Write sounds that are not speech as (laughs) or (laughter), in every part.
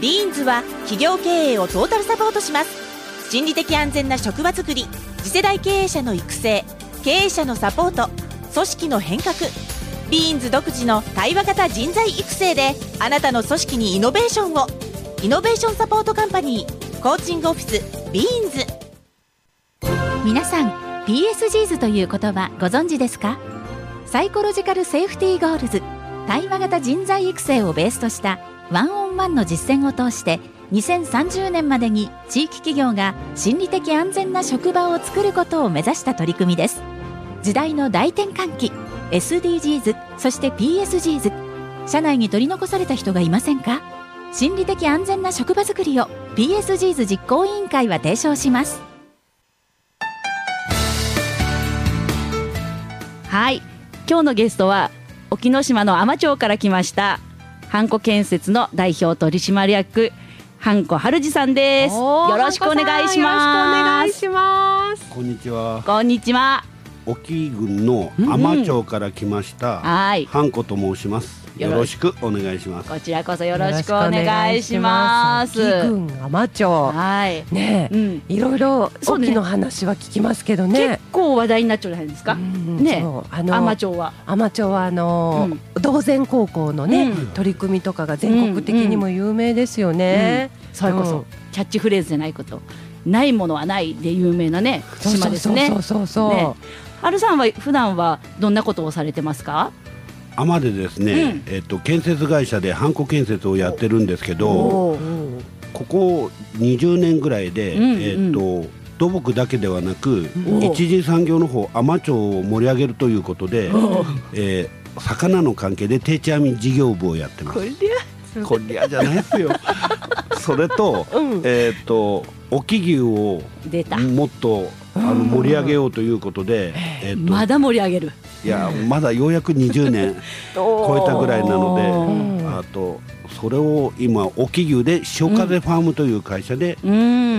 ビーンズは企業経営をトータルサポートします。心理的安全な職場づくり次世代経営者の育成経営者のサポート組織の変革。ビーンズ独自の対話型人材育成であなたの組織にイノベーションを。 Innovation Support Company コーチングオフィスビーンズ。皆さん PSGs という言葉ご存知ですか？ Psychological Safety Goals対話型人材育成をベースとしたワンオンワンの実践を通して2030年までに地域企業が心理的安全な職場を作ることを目指した取り組みです。時代の大転換期 SDGs そして PSGs 社内に取り残された人がいませんか？心理的安全な職場づくりを PSGs 実行委員会は提唱します。はい。今日のゲストは沖ノ島の海士町から来ましたハンコ建設の代表取締役ハンコ春二さんです。よろしくお願いします。よろしくお願いします。こんにちは。こんにちは。沖郡の海士町から来ました、はい。ハンコと申します。よろしくお願いします。こちらこそよろしくお願いします。よろしくお願いします。沖郡海士町はい。ねえ、うん。いろいろ沖の話は聞きますけどね。結。構話題になっちゃうじゃないですか？うんねあの海士町は。海士町はあの、道前高校のね、うん。取り組みとかが全国的にも有名ですよね。それこそ、うんキャッチフレーズじゃないこと。ないものはないで有名なねそう島ですねそうそうそう。そう。ね。アルさんは普段はどんなことをされてますか？海でですね、うん。えっと建設会社でハンコ建設をやってるんですけど、ここ20年ぐらいで、えっと土木だけではなく、お一次産業の方海士町を盛り上げるということで、えー魚の関係で定置網事業部をやってます。こりゃじゃないですよ。(laughs) それと、うん。えっと沖牛をもっとあの盛り上げようということで、えっとまだ盛り上げるいやまだようやく20年 (laughs) 超えたぐらいなのおで、ーあとそれを今沖牛で潮風ファームという会社で、うえん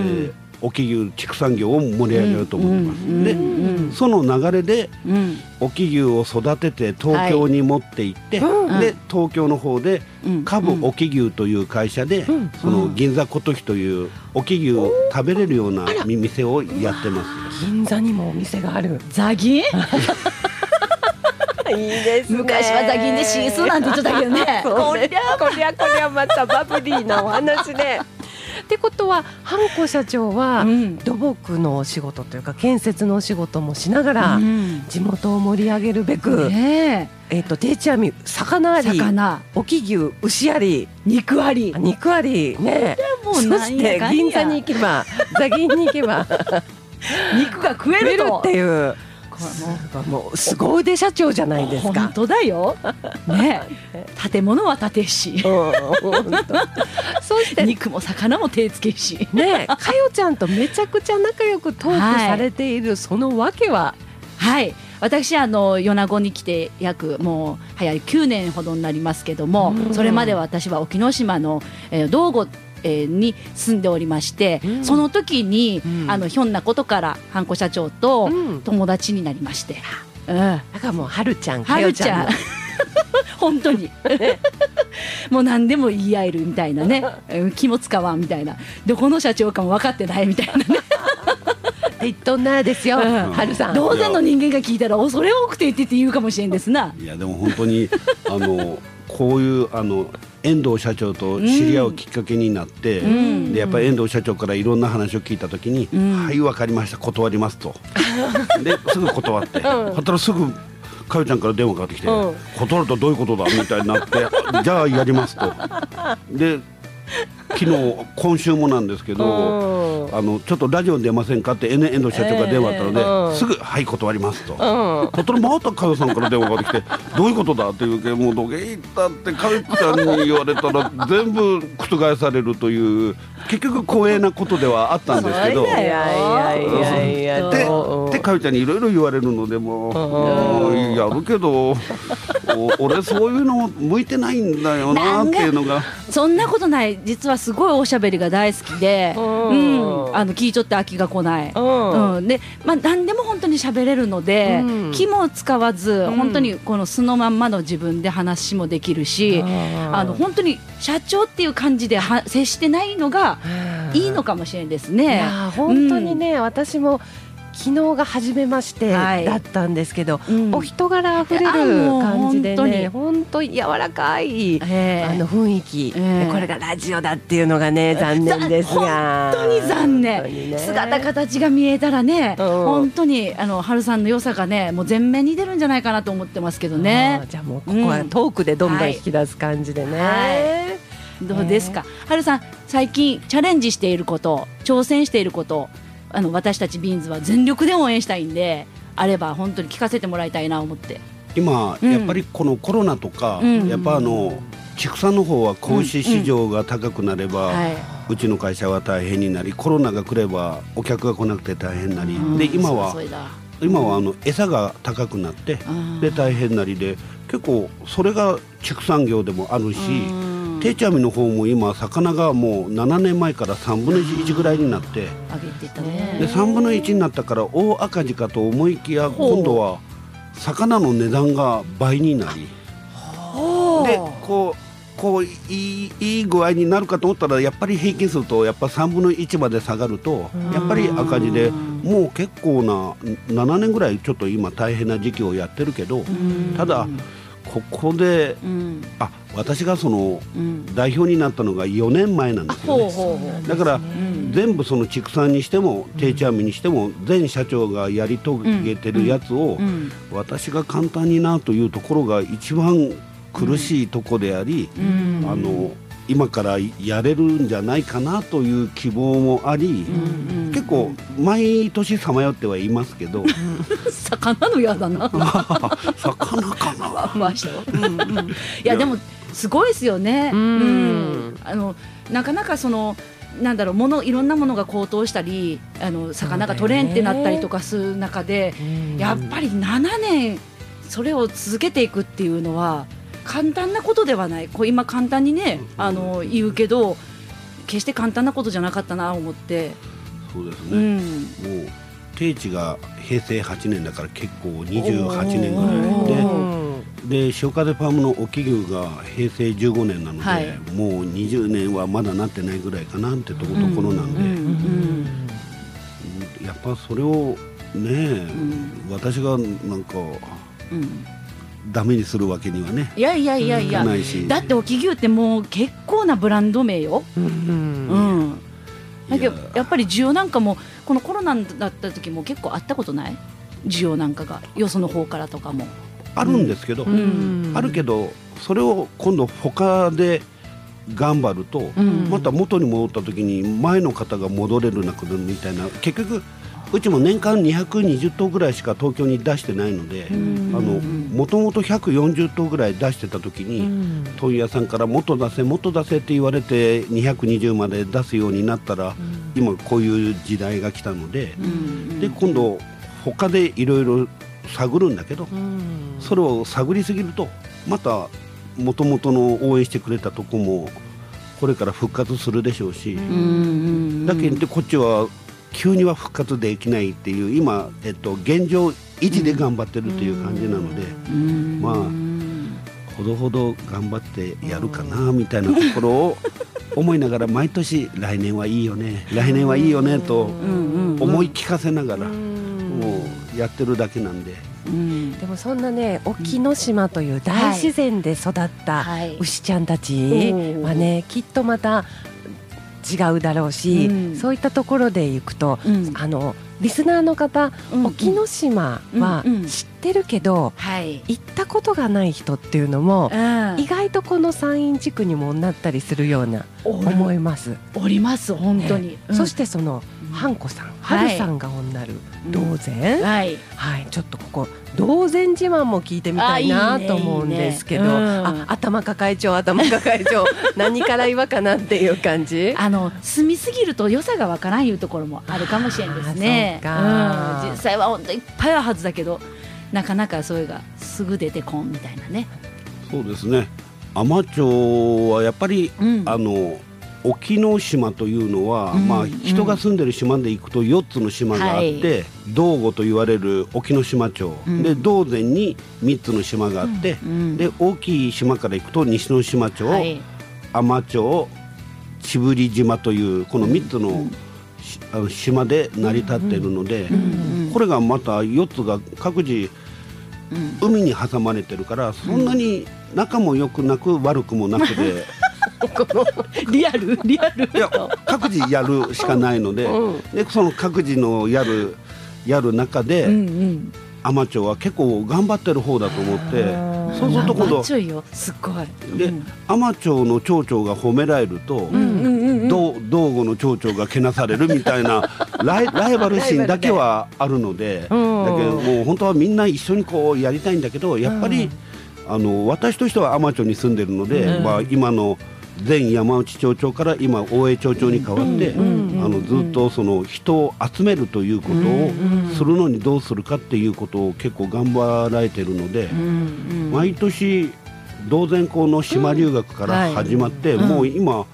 ー沖牛畜産業を盛り上げようと思います。で、うんその流れでうん。沖牛を育てて東京に持って行って、うん。で東京の方でうん。株沖牛という会社で、ん。その銀座琴木という沖牛を食べれるような店をやってます。銀座にもお店がある。ザギンいいですね。昔はザギンでシースーなんて言ってたけどね。こりゃこりゃこりゃまたバブリーなお話ね。(laughs) ってことはハンコ社長はうん。土木のお仕事というか建設のお仕事もしながらうん。地元を盛り上げるべく、ねえ。っと定置網魚あえり魚。沖牛牛あり肉あり。肉ありねそして銀座に行けば座銀に行けば (laughs) 肉が食えるっていうもうもう凄腕社長じゃないですか。本当だよ。(laughs) ねえ、建物は建てし、そして肉も魚も手つけし。ねかよちゃんとめちゃくちゃ仲良くトークされているその訳は、はい。私あの米子に来て約もう早い9年ほどになりますけども、うんそれまで私は沖ノ島の、えー道後えーに住んでおりまして、うん。その時に、うん。あのひょんなことからハンコ社長とうん。友達になりまして、うん、だからもうはるちゃんかはるちゃん。よちゃん。の (laughs) 本当に。(laughs) もう何でも言い合えるみたいなね。うん気も使わんみたいな。どこの社長かも分かってないみたいなね。言っとんなですよ、うん。はるさん。同然の人間が聞いたら恐れ多くて言ってって言うかもしれんですな。いやでも本当にあのこういうあの遠藤社長と知り合うきっかけになって、んでやっぱり遠藤社長からいろんな話を聞いた時に「んはいわかりました断ります」と (laughs) ですぐ断って、はったらすぐかよちゃんから電話かかってきて「うん断るとどういうことだ?」みたいになって「じゃあやります」と。で昨日今週もなんですけど、あのちょっとラジオに出ませんかって遠遠藤社長が電話あったので、ええうん。すぐ「はい断ります」と。うん。そしたらまた佳代さんから電話がかかってきて「(laughs) どういうことだ?」って言うけどもうどげ行ったって佳代ちゃんに言われたら全部覆されるという結局光栄なことではあったんですけど。いやいやいやいやでで佳代ちゃんにいろいろ言われるのでもうやるけどお俺そういうの向いてないんだよなっていうのが。そんなことない。実はすごいおしゃべりが大好きで、ううん。ん、あの聞いちょって飽きが来ない。うん。うん、で、まあ、何でも本当に喋れるので、うん。気も使わず、ん。本当にこの素のまんまの自分で話もできるし、あの本当に社長っていう感じでは接してないのがいいのかもしれないですいね。本当にね、私も昨日が初めましてはい。だったんですけど、うん。お人柄あふれる感じでね本本当に柔らかい、ええ。あの雰囲気、ええ。でこれがラジオだっていうのがね残念ですが。本当に残念。ね。姿形が見えたらね、うん。本当にあの春さんの良さがねもう全面に出るんじゃないかなと思ってますけどあねーじゃあもうここはトークでどんどん引き出す感じでね、はい。どうですか、春さん最近チャレンジしていること挑戦していることあの私たちビーンズは全力で応援したいんであれば本当に聞かせてもらいたいなと思って。今、うん。やっぱりこのコロナとか、うん。やっぱあの畜産の方は子牛市場が高くなれば、はうちの会社は大変になりコロナが来ればお客が来なくて大変になり、いで今は今はあの餌が高くなってうん。で大変なりで結構それが畜産業でもあるしうん定置網の方も今魚がもう7年前から3分の1ぐらいになって上げてたね。で3分の1になったから大赤字かと思いきや今度は魚の値段が倍になり。でこうこういいいい具合になるかと思ったらやっぱり平均するとやっぱ3分の1まで下がるとやっぱり赤字でもう結構な7年ぐらいちょっと今大変な時期をやってるけどただここでうん。あ私がそのうん。代表になったのが4年前なんですよね。ほうほうほう。だからん。全部その畜産にしても定置網にしても全社長がやり遂げてるやつをうん。私が簡単になというところが一番苦しいとこであり、うん。あの今からやれるんじゃないかなという希望もあり、結構毎年さまよってはいますけど、魚のやだな。(laughs) 魚かな。ましたよ、う。んうん、いや。でもすごいですよね、うん。あのなかなかそのなんだろうものいろんなものが高騰したりあの魚が取れんってなったりとかする中で、やっぱり7年それを続けていくっていうのは簡単なことではない。こう今簡単にねあの言うけど決して簡単なことじゃなかったなと思って、そうですうね、ん、もう定置が平成8年だから結構28年ぐおらいで。うんで潮風パームの沖牛が平成15年なので、はい。もう20年はまだなってないぐらいかなってとこところなんで、うんうんやっぱそれをね、ん。私がなんかうん。ダメにするわけにはねいやいやいやいや、いかないし。だって沖牛ってもう結構なブランド名よ。うんうん。だけどやっぱり需要なんかもこのコロナだった時も結構あったことない？需要なんかが。よその方からとかも。あるんですけど、ん。あるけどそれを今度他で頑張ると、うん。また元に戻った時に前の方が戻れるなくなるみたいな結局うちも年間220頭ぐらいしか東京に出してないので、もともと140頭ぐらい出してた時に、問屋さんからもっと出せもっと出せって言われて220まで出すようになったら、今こういう時代が来たので、で今度他でいろいろ探るんだけど、それを探りすぎるとまたもともとの応援してくれたとこもこれから復活するでしょうし、うん。だけどこっちは急には復活できないっていう今、えっと、現状維持で頑張ってるっていう感じなので、うん。まあほどほど頑張ってやるかなみたいなところを (laughs) 思いながら毎年来年はいいよね来年はいいよねとうんうん思い聞かせながらもうやってるだけなんで。うん。でもそんなね沖ノ島という大自然で育ったはい。牛ちゃんたちはねきっとまた違うだろうし、うん。そういったところで行くと、うん。あのリスナーの方、うん。沖ノ島は知ってるけど、はい。行ったことがない人っていうのも、うん。意外とこの山陰地区にもなったりするような思います。おります本当に。そしてそのうんハンコさん、はい。ハルさんがおんなるうん。道前、はい。はい、ちょっとここ道前自慢も聞いてみたいなと思うんですけど、あ頭抱え帳頭抱え帳 (laughs) 何から言わかなっていう感じ？あの住みすぎると良さがわからんいうところもあるかもしれんですね。うか。うん。実際は本当いっぱいあるはずだけど、なかなかそれがすぐ出てこんみたいなね。そうですね。海士町はやっぱり、うん。あの沖ノ島というのは、まあ、うん。うん人が住んでる島で行くと4つの島があって、道後と言われる沖ノ島町、うん。で道前に3つの島があって、うんで大きい島から行くと西之島町、はい。海士町千振島というこの3つの,し、あの島で成り立っているので、これがまた4つが各自うん。海に挟まれてるからそんなに仲も良くなく悪くもなくで、(laughs) リアルリアルいや各自やるしかないので,、でその各自のやるやる中で、うんうん。海士町は結構頑張ってる方だと思ってそうすると今マッ度チョいよ。すっごい。でうん。海士町の町長が褒められると、うんうんうん。道道後の町長がけなされるみたいな (laughs) ライライバル心だけはあるので、だけどもう本当はみんな一緒にこうやりたいんだけどやっぱり、あの私としては海士町に住んでるので、うん。まあ、今の前山内町長から今大江町長に変わって、あのずっとその人を集めるということをするのにどうするかっていうことを結構頑張られてるので、毎年道前校の島留学から始まって、もう今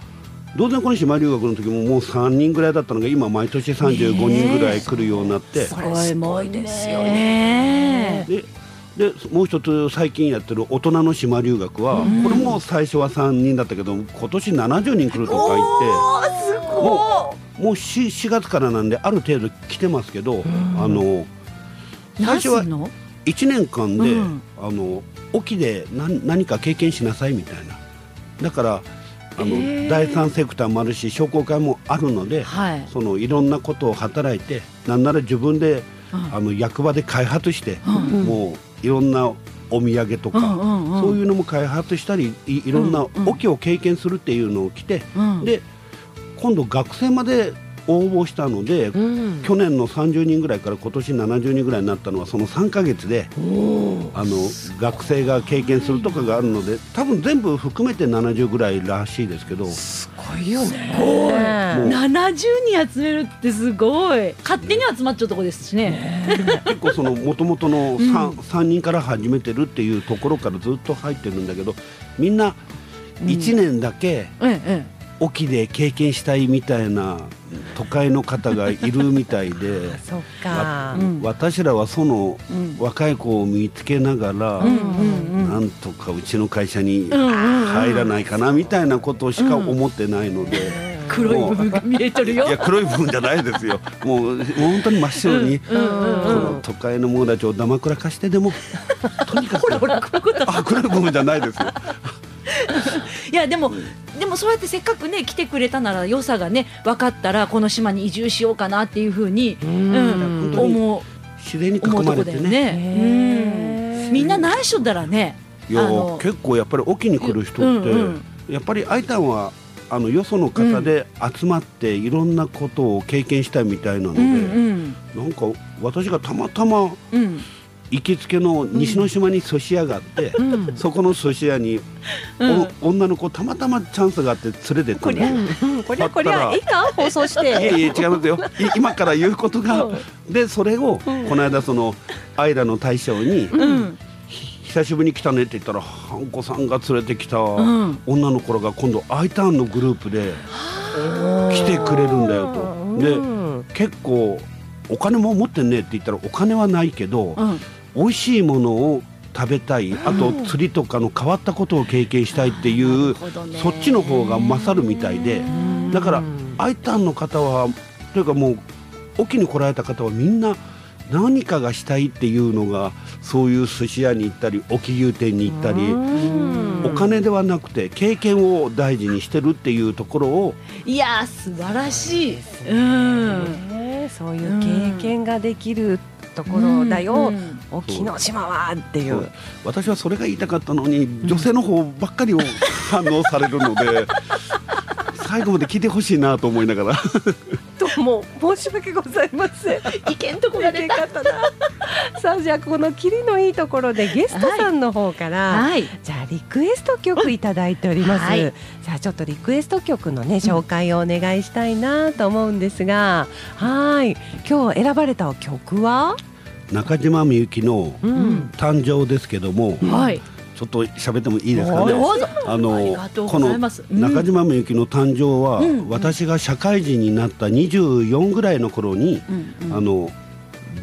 道前校の島留学の時ももう3人ぐらいだったのが今毎年35人ぐらい来るようになって、すごいですよね。ででもう一つ最近やってる大人の島留学は、これも最初は3人だったけど今年70人来るとか言ってもうもう 4, 4月からなんである程度来てますけど、あの最何初はすんの？1年間で、うん。あの沖で何何か経験しなさいみたいな。だからあの、第三セクターもあるし商工会もあるので、はい。そのいろんなことを働いてなんなら自分で、うん。あの役場で開発して、うん。もういろんなお土産とか、うんうんうん。そういうのも開発したりいいろんなうんうん。沖を経験するっていうのを来て、うん。で今度学生まで応募したので、去年の30人ぐらいから今年70人ぐらいになったのはその3ヶ月であの学生が経験するとかがあるので多分全部含めて70ぐらいらしいですけど。すごいよね。もう。70人集めるってすごい。勝手に集まっちゃうとこですしね。結構その元々のうん。3, 3人から始めてるっていうところからずっと入ってるんだけどみんな1年だけええ沖で経験したいみたいな都会の方がいるみたいで。(laughs) そっか。う。ん。私らはそのうん。若い子を見つけながら、うんうんなんとかうちの会社に入らないかなみたいなことしか思ってないので、黒い部分が見えてるよ。いや黒い部分じゃないですよ。もうもう本当に真っ白に、うんうんうん。この都会の者たちをだまくらかしてでも。(laughs) とにかくあ黒い部分じゃないですよいやでもでもそうやってせっかくね来てくれたなら良さがね分かったらこの島に移住しようかなっていうふうに、思う。自然に囲思うとまれてね。みんな内緒だらねいや結構やっぱり沖に来る人って、うんうん。やっぱりアイタンはあのよその方で集まっていろんなことを経験したいみたいなので、うんうん。なんか私がたまたまうん行きつけの西之島に寿司屋があって、そこの寿司屋に、うん。お女の子たまたまチャンスがあって連れてったんよ。こりゃこりゃいいか放送しいやて。いや違いますよ。い今から言うことが、でそれを、この間そのアイラの大将に、うん。久しぶりに来たねって言ったらハンコさんが連れてきたん。女の子らが今度アイターンのグループで来てくれるんだよと。で結構お金も持ってんねって言ったらお金はないけど、うん美味しいものを食べたい。あと釣りとかの変わったことを経験したいっていう、ほどね。そっちの方が勝るみたいで。だからアイタンの方はというかもう沖に来られた方はみんな何かがしたいっていうのがそういう寿司屋に行ったり沖牛店に行ったりお金ではなくて経験を大事にしてるっていうところをいやー素晴らしいうん。ねそういう経験ができるところだよ、うん沖ノ島はっていう。私はそれが言いたかったのに女性の方ばっかりを (laughs) 反応されるので最後まで聞いてほしいなと思いながら。(laughs) ともう申し訳ございません。意見とこが出た。かったな。さあじゃあこのキリのいいところでゲストさんの方から、はい。じゃあリクエスト曲いただいております。はい。さあちょっとリクエスト曲のね紹介をお願いしたいなと思うんですが、はい。今日選ばれた曲は、中島みゆきのうん。誕生ですけども、はい。ちょっと喋ってもいいですかね？あのこの中島みゆきの誕生は、うん。うん。私が社会人になった24ぐらいの頃に、うんあの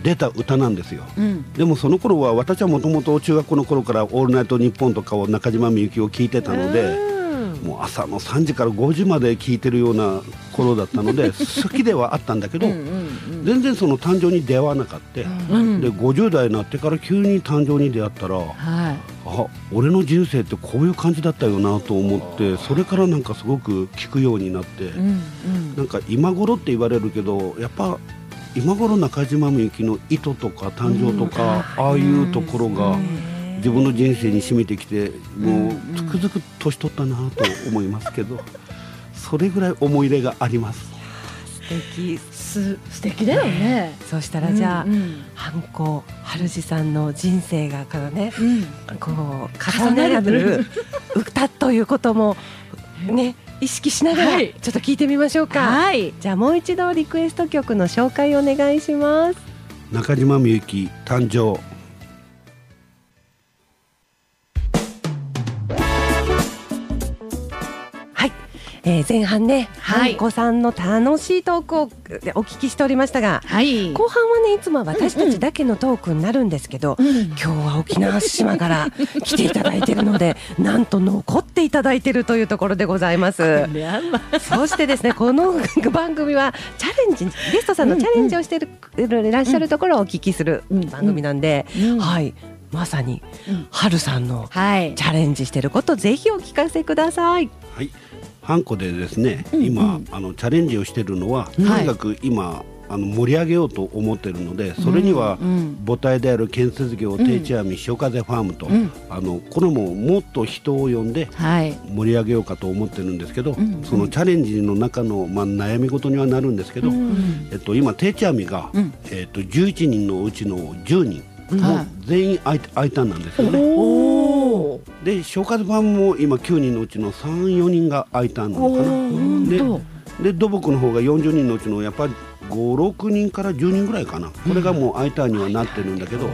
出た歌なんですよ。うん。でもその頃は私はもともと中学校の頃から「オールナイトニッポン」とかを中島みゆきを聞いてたので、もう朝の3時から5時まで聞いてるような頃だったので (laughs) 好きではあったんだけど、全然その誕生に出会わなかった。うん。で50代になってから急に誕生に出会ったらはい。あ俺の人生ってこういう感じだったよなと思ってそれからなんかすごく聞くようになって、うんうん。なんか今頃って言われるけどやっぱ今頃中島みゆきの意図とか誕生とか、ああいうところが自分の人生に染みてきてもうつくづく年取ったなと思いますけどそれぐらい思い入れがあります。素敵す素敵だよね。そうしたらじゃあ、うんうん。ハンコ春路さんの人生がからねうん。こう重ねられる。歌ということもね意識しながらはい。ちょっと聞いてみましょうか、はい。じゃあもう一度リクエスト曲の紹介お願いします。中島みゆき誕生えー、前半ね、はい。ハンコさんの楽しいトークをお聞きしておりましたがはい。後半はねいつもは私たちだけのトークになるんですけど、うん。今日は沖縄島から来ていただいているので (laughs) なんと残っていただいているというところでございます。そしてですねこの番組はチャレンジゲストさんのチャレンジをしている、いらっしゃるところをお聞きするうん。番組なんで、うん。はい。まさにうん。春さんのはい。チャレンジしていることぜひお聞かせください。はい、ハンコでですね、うん今、うん。あのチャレンジをしているのは、うんとにかく今あの盛り上げようと思っているので、それにはうん。母体である建設業定置網潮風ファームと、うん。あのこれももっと人を呼んではい。盛り上げようかと思ってるんですけど、んそのチャレンジの中の、まあ、悩み事にはなるんですけど、うんえっと、今定置網が、うん。えっと、11人のうちの10人、もうはい。全員空いたんなんですよね。で潮風ファームも今9人のうちの34人が空いたのかな。でとで土木の方が40人のうちのやっぱり56人から10人ぐらいかな。これがもうターンにはなってるんだけど、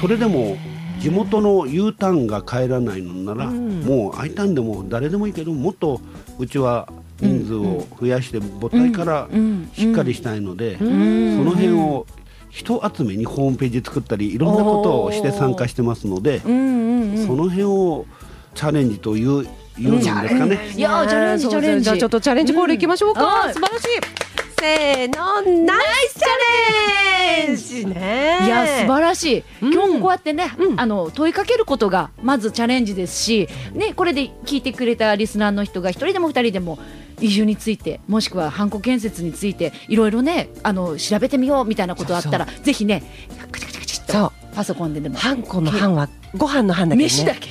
それでも地元の U ターンが帰らないのなら、もう I ターンでも誰でもいいけどもっとうちは人数を増やして母体からうん。しっかりしたいので、そん。の辺を人集めにホームページ作ったりいろんなことをして参加してますので、うんうんうん。その辺をチャレンジという言うんですかね。いやーチャレンジチャレンジ。じゃあちょっとチャレンジコールいきましょうか、うん。はい素晴らしい。せーのナイスチャレンジ。ねいや素晴らしい、うん。今日もこうやってね、うん。あの問いかけることがまずチャレンジですし、ね、これで聞いてくれたリスナーの人が一人でも二人でも移住についてもしくはハンコ建設についていろいろねあの調べてみようみたいなことあったらぜひねカチカチカチっそとパソコンででも。ハンコのハンはご飯のハンだけどね。飯だけ。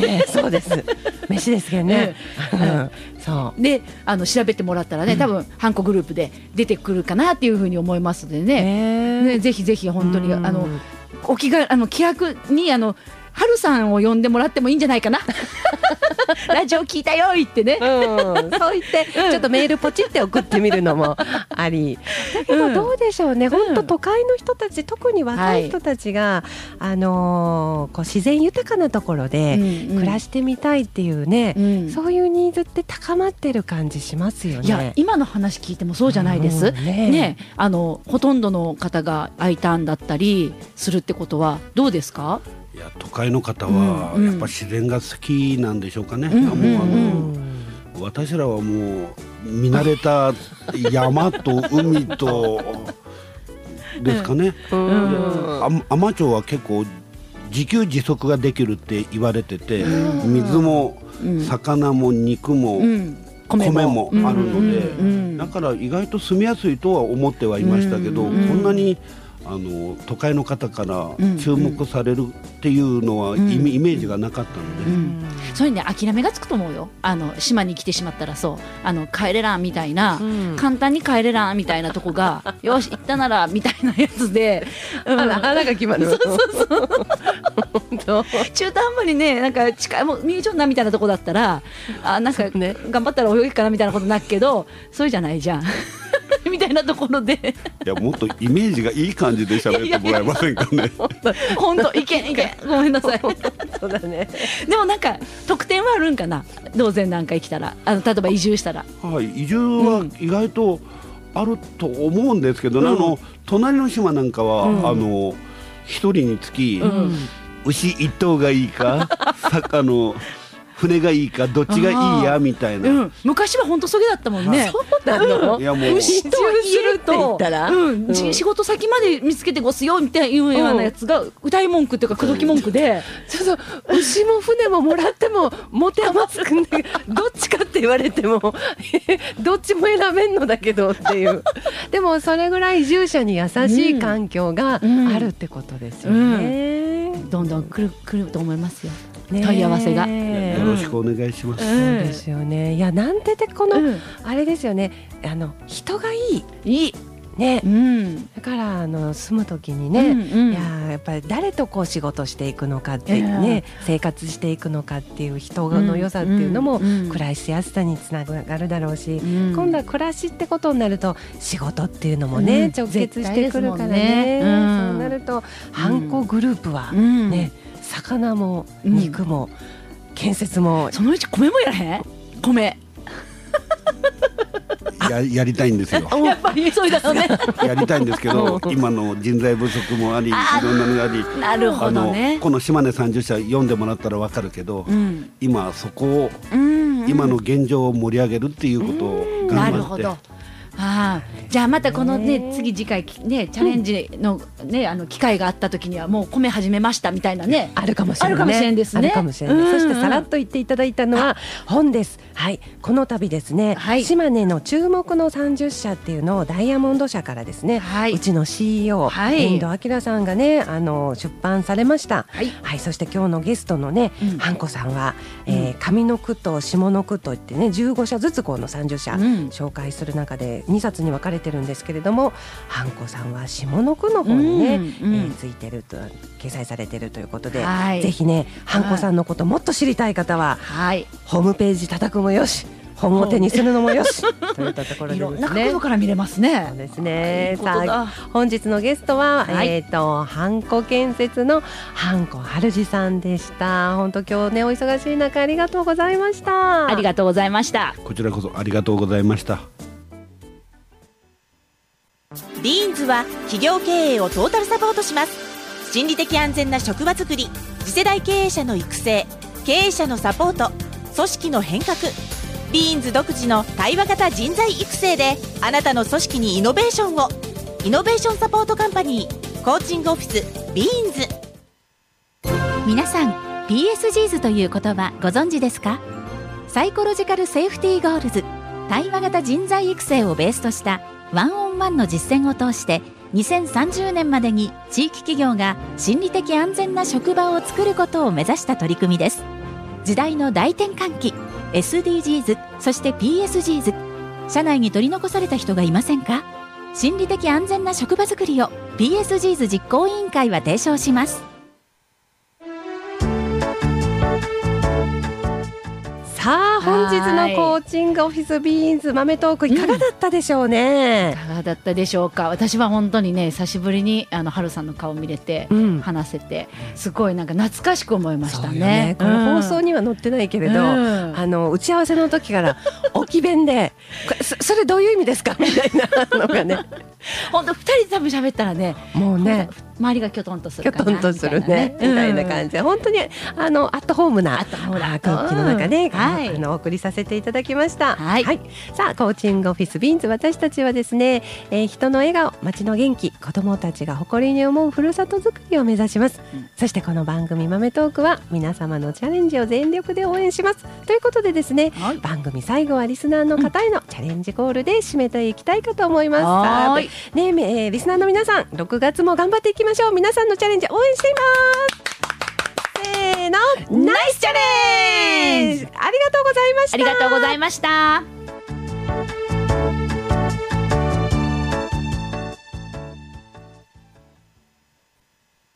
ねそうです。飯ですけどね、うん。うん。そであの調べてもらったらね多分ハンコグループで出てくるかなっていうふうに思いますのでうね。ね。ねぜひぜひ本当にあのうんお気があの気楽にあの春さんを呼んでもらってもいいんじゃないかな。(laughs) ラジオ聞いたよいってね。うん、そう言って、ちょっとメールポチって送ってみるのもあり。だけどどうでしょうね、本当都会の人たち、特に若い人たちが、あのーこう自然豊かなところで暮らしてみたいっていうね、うん。そういうニーズって高まってる感じしますよね。いや今の話聞いてもそうじゃないです、うん。ね。ねあのほとんどの方が I ターンだったりするってことはどうですか？いや都会の方はやっぱ自然が好きなんでしょうかね。うん。もうあの、うん。私らはもう見慣れた山と海とですかね。海士町は結構自給自足ができるって言われてて、水もうん。魚も肉もうん。米も。あるので、だから意外と住みやすいとは思ってはいましたけど、うん。こんなにあの都会の方からうん注目されるっていうのはイメ,、うん。イメージがなかったので、うん。そういうね諦めがつくと思うよ。あの島に来てしまったらそう。あの帰れらんみたいな、うん。簡単に帰れらんみたいなとこが (laughs) よし行ったならみたいなやつで、うん。穴穴が決まる。そうそうそう。本当。中途半端にねなんか近いもう見えちゃうなみたいなとこだったらあなんか、ね。頑張ったら泳げっかなみたいなことになるけどそうじゃないじゃん。(laughs) みたいなところで。いやもっとイメージがいい感じで喋ってもらえませんかね。本当いけんいけん。ごめんなさい。そうだね。でもなんか特典はあるんかな？同然なんか生きたら。あの例えば移住したら。はい、移住は意外とあると思うんですけどね、あの隣の島なんかは、あの一人につき、牛一頭がいいか、(laughs) さあの船がいいかどっちがいいやみたいな。うん、昔は本当そげだったもんね。そうなの？いやもう。牛と家って言ったら？うん。じうん。仕事先まで見つけてごすよみたいないうようなやつが歌い文句っていうか口説き文句で、そうそう。牛も船ももらっても持て余すくんだけどどっちかって言われても (laughs) どっちも選べんのだけどっていう。(laughs) でもそれぐらい移住者に優しい環境がうんあるってことですよね。どんどん来る来ると思いますよ。ね問い合わせがよろしくお願いします。うんそうですよね。いやなんてでこの、うんあれですよね。あの人がいいいい。ね。うん。だからあの住む時にうね。んうんいやーやっぱり誰とこう仕事していくのかっていうね、生活していくのかっていう人の良さっていうのも、うんうん暮らしやすさにつながるだろうし、うん今度は暮らしってことになると仕事っていうのもね、うん直結してくるからねねうんそうなるとハンコグループはうんね、魚もうん肉も、建設もそのうち米もやらへん？米。(laughs) ややりたいんですよ。やっぱりそうだよね。やりたいんですけど、今の人材不足もあり、いあろんなのがあり。なるほどねあの。この島根三十社読んでもらったらわかるけど、うん。今そこをうん。今の現状を盛り上げるっていうことをな頑張って。るほど。ああ、じゃあまたこのね次次回ねチャレンジのねあの機会があった時にはもう米始めましたみたいなね。あるかもしれない、あるかもしれんですね。あるかもしれない、うんうんそしてさらっと言っていただいたのは本です。はい、この度ですね、はい。島根の注目の30社っていうのをダイヤモンド社からですね、はい。うちの CEO、はい。遠藤明さんがねあの出版されました。はい。はい、そして今日のゲストのね、うん。ハンコさんは、えー上の句と下の句といってね15社ずつこの30社、うん。紹介する中で2冊に分かれてるんですけれどもハンコさんは下の句の方にね、うん。うん。えーついてると掲載されてるということで、はい。ぜひねハンコさんのこともっと知りたい方ははい。ホームページ叩くもよし本を手にするのもよし (laughs) といったところでいろんな角度。から見れますそうね。ですね。いいさあ本日のゲストは、はいえっ、とハンコ建設のハンコはるじさんでした。本当今日ねお忙しい中ありがとうございました。ありがとうございました。こちらこそありがとうございました。ビーンズは企業経営をトータルサポートします心理的安全な職場づくり次世代経営者の育成経営者のサポート組織の変革。ビーンズ独自の対話型人材育成であなたの組織にイノベーションを。イノベーションサポートカンパニーコーチングオフィスビーンズ。皆さん PSGs という言葉ご存知ですか？ Psychological Safety Goals 対話型人材育成をベースとしたワンオンワンの実践を通して2030年までに地域企業が心理的安全な職場を作ることを目指した取り組みです。時代の大転換期 SDGs そして PSGs 社内に取り残された人がいませんか？心理的安全な職場づくりを PSGs 実行委員会は提唱します。さあ本日のコーチングオフィスビーンズ豆トークいかがだったでしょういね。かがだったでしょうか？私は本当にね久しぶりにあの春さんの顔見れて。うん。話せてすごいなんか懐かしく思いましたそうよね。この放送には載ってないけれど、うんあの打ち合わせの時から置き弁でそれどういう意味ですか？みたいなのがね (laughs) 本当二人で多分喋ったらねもうね。周りがきょとんとすきょるかなとんとするね。みたいな感じで。本当にあのアットホームな空気の中で、うん。はい。あのお送りさせていただきました。はい。さあコーチングオフィスビーンズ私たちはですね、えー人の笑顔街の元気子どもたちが誇りに思うふるさとづくりを目指します、うん。そしてこの番組豆トークは皆様のチャレンジを全力で応援します。ということでですねはい。番組最後はリスナーの方へのチャレンジコールで締めていきたいかと思います。さあはーいねえーリスナーの皆さん6月も頑張っていきましょう。皆さんのチャレンジ応援しています。せーのナイスチャレンジ。ありがとうございました。ありがとうございました。